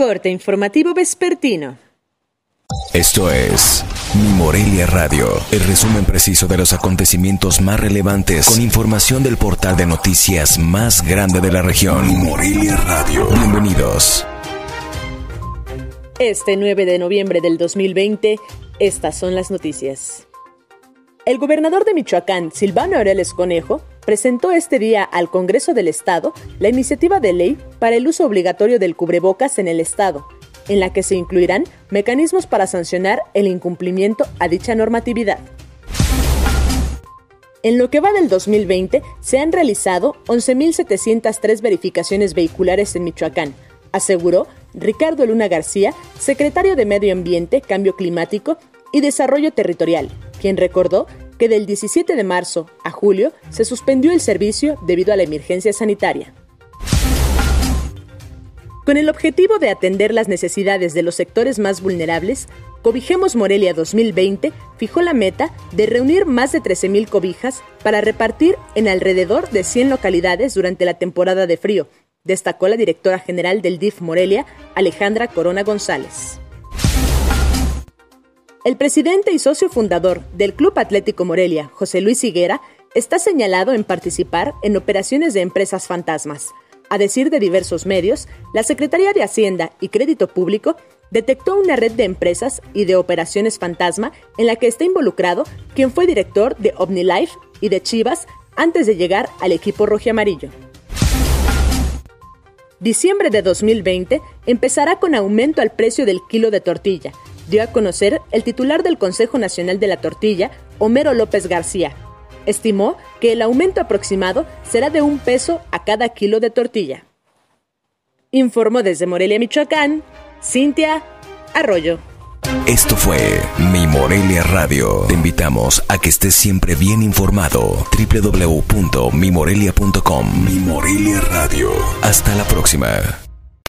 Corte informativo vespertino. Esto es Mi Morelia Radio, el resumen preciso de los acontecimientos más relevantes con información del portal de noticias más grande de la región. Mi Morelia Radio. Bienvenidos. Este 9 de noviembre del 2020, estas son las noticias. El gobernador de Michoacán, Silvano Aureles Conejo, presentó este día al Congreso del Estado la iniciativa de ley para el uso obligatorio del cubrebocas en el Estado, en la que se incluirán mecanismos para sancionar el incumplimiento a dicha normatividad. En lo que va del 2020, se han realizado 11.703 verificaciones vehiculares en Michoacán, aseguró Ricardo Luna García, secretario de Medio Ambiente, Cambio Climático y Desarrollo Territorial, quien recordó que del 17 de marzo a julio se suspendió el servicio debido a la emergencia sanitaria. Con el objetivo de atender las necesidades de los sectores más vulnerables, Cobijemos Morelia 2020 fijó la meta de reunir más de 13.000 cobijas para repartir en alrededor de 100 localidades durante la temporada de frío, destacó la directora general del DIF Morelia, Alejandra Corona González. El presidente y socio fundador del Club Atlético Morelia, José Luis Higuera, está señalado en participar en operaciones de empresas fantasmas. A decir de diversos medios, la Secretaría de Hacienda y Crédito Público detectó una red de empresas y de operaciones fantasma en la que está involucrado quien fue director de OmniLife y de Chivas antes de llegar al equipo amarillo. Diciembre de 2020 empezará con aumento al precio del kilo de tortilla, dio a conocer el titular del Consejo Nacional de la Tortilla, Homero López García. Estimó que el aumento aproximado será de un peso a cada kilo de tortilla. Informó desde Morelia, Michoacán, Cintia Arroyo. Esto fue Mi Morelia Radio. Te invitamos a que estés siempre bien informado. www.mimorelia.com Mi Morelia Radio. Hasta la próxima.